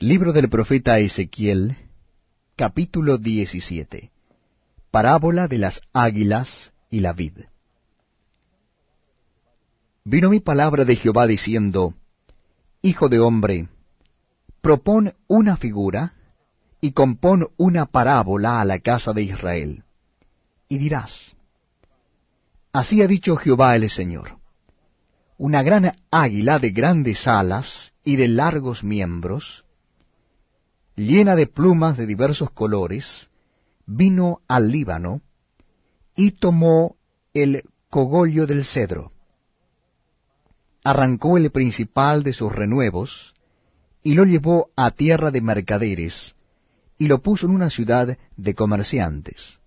Libro del profeta Ezequiel, capítulo 17. Parábola de las águilas y la vid. Vino mi palabra de Jehová diciendo, Hijo de hombre, propón una figura y compón una parábola a la casa de Israel. Y dirás, Así ha dicho Jehová el Señor. Una gran águila de grandes alas y de largos miembros, llena de plumas de diversos colores, vino al Líbano y tomó el cogollo del cedro. Arrancó el principal de sus renuevos y lo llevó a tierra de mercaderes y lo puso en una ciudad de comerciantes.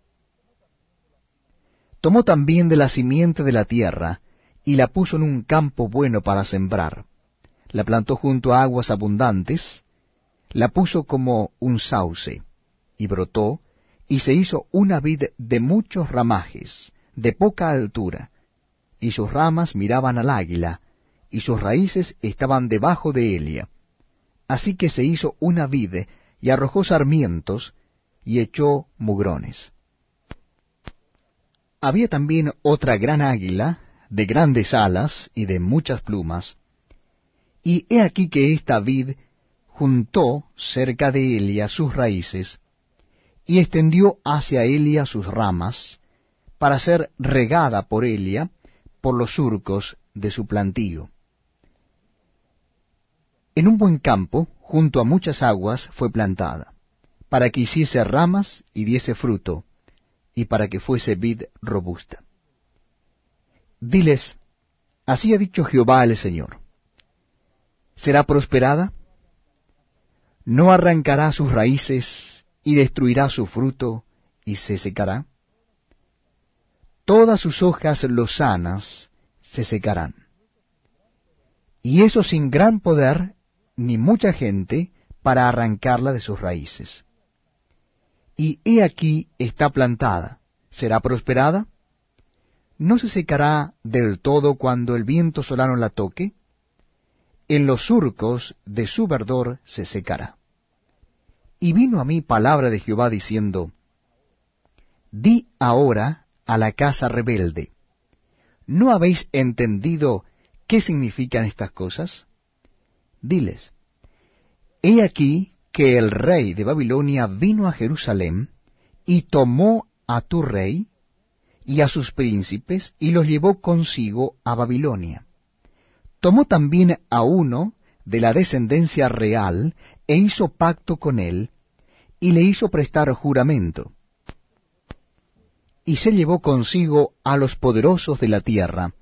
Tomó también de la simiente de la tierra y la puso en un campo bueno para sembrar. La plantó junto a aguas abundantes, la puso como un sauce, y brotó, y se hizo una vid de muchos ramajes, de poca altura, y sus ramas miraban al águila, y sus raíces estaban debajo de Elia. Así que se hizo una vid, y arrojó sarmientos, y echó mugrones. Había también otra gran águila, de grandes alas y de muchas plumas, y he aquí que esta vid juntó cerca de Elia sus raíces, y extendió hacia Elia sus ramas, para ser regada por Elia por los surcos de su plantío. En un buen campo, junto a muchas aguas, fue plantada, para que hiciese ramas y diese fruto, y para que fuese vid robusta. Diles, así ha dicho Jehová el Señor. ¿Será prosperada? No arrancará sus raíces y destruirá su fruto y se secará. Todas sus hojas lozanas se secarán. Y eso sin gran poder ni mucha gente para arrancarla de sus raíces. Y he aquí está plantada, ¿será prosperada? ¿No se secará del todo cuando el viento solano la toque? En los surcos de su verdor se secará. Y vino a mí palabra de Jehová diciendo, Di ahora a la casa rebelde, ¿no habéis entendido qué significan estas cosas? Diles, He aquí que el rey de Babilonia vino a Jerusalén y tomó a tu rey y a sus príncipes y los llevó consigo a Babilonia. Tomó también a uno de la descendencia real, e hizo pacto con él, y le hizo prestar juramento. Y se llevó consigo a los poderosos de la tierra,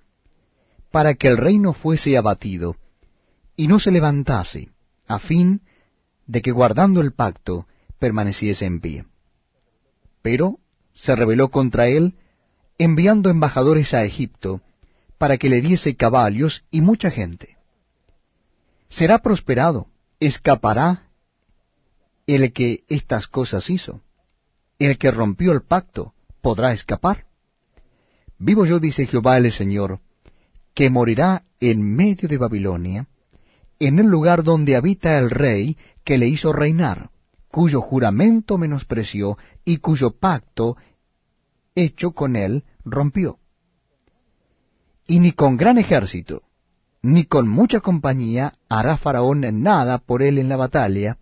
para que el reino fuese abatido, y no se levantase, a fin de que guardando el pacto permaneciese en pie. Pero se rebeló contra él, enviando embajadores a Egipto, para que le diese caballos y mucha gente será prosperado, escapará el que estas cosas hizo. El que rompió el pacto podrá escapar. Vivo yo, dice Jehová el Señor, que morirá en medio de Babilonia, en el lugar donde habita el rey que le hizo reinar, cuyo juramento menospreció y cuyo pacto hecho con él rompió. Y ni con gran ejército, ni con mucha compañía hará Faraón nada por él en la batalla,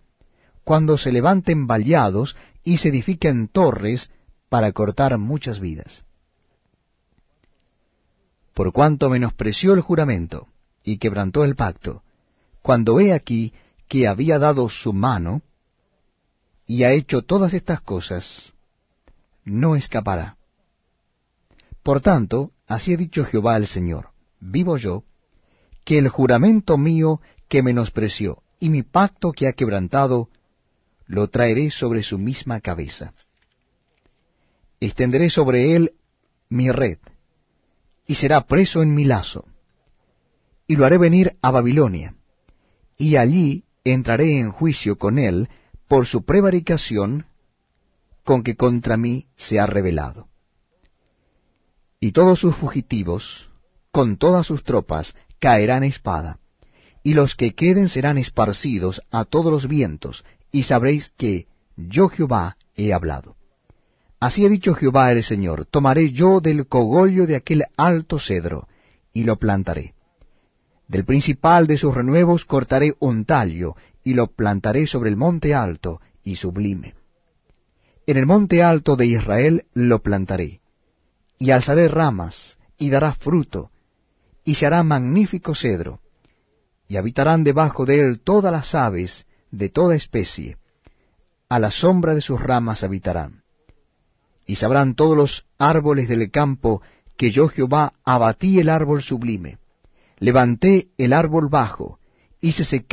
cuando se levanten vallados y se edifiquen torres para cortar muchas vidas. Por cuanto menospreció el juramento y quebrantó el pacto, cuando he aquí que había dado su mano y ha hecho todas estas cosas, no escapará. Por tanto, así ha dicho Jehová el Señor, vivo yo, que el juramento mío que menospreció y mi pacto que ha quebrantado, lo traeré sobre su misma cabeza. Extenderé sobre él mi red, y será preso en mi lazo, y lo haré venir a Babilonia, y allí entraré en juicio con él por su prevaricación con que contra mí se ha rebelado. Y todos sus fugitivos, con todas sus tropas, caerán espada, y los que queden serán esparcidos a todos los vientos, y sabréis que yo Jehová he hablado. Así ha dicho Jehová el Señor, tomaré yo del cogollo de aquel alto cedro, y lo plantaré. Del principal de sus renuevos cortaré un tallo, y lo plantaré sobre el monte alto y sublime. En el monte alto de Israel lo plantaré, y alzaré ramas, y dará fruto, y se hará magnífico cedro, y habitarán debajo de él todas las aves de toda especie, a la sombra de sus ramas habitarán. Y sabrán todos los árboles del campo que yo Jehová abatí el árbol sublime, levanté el árbol bajo, hice secar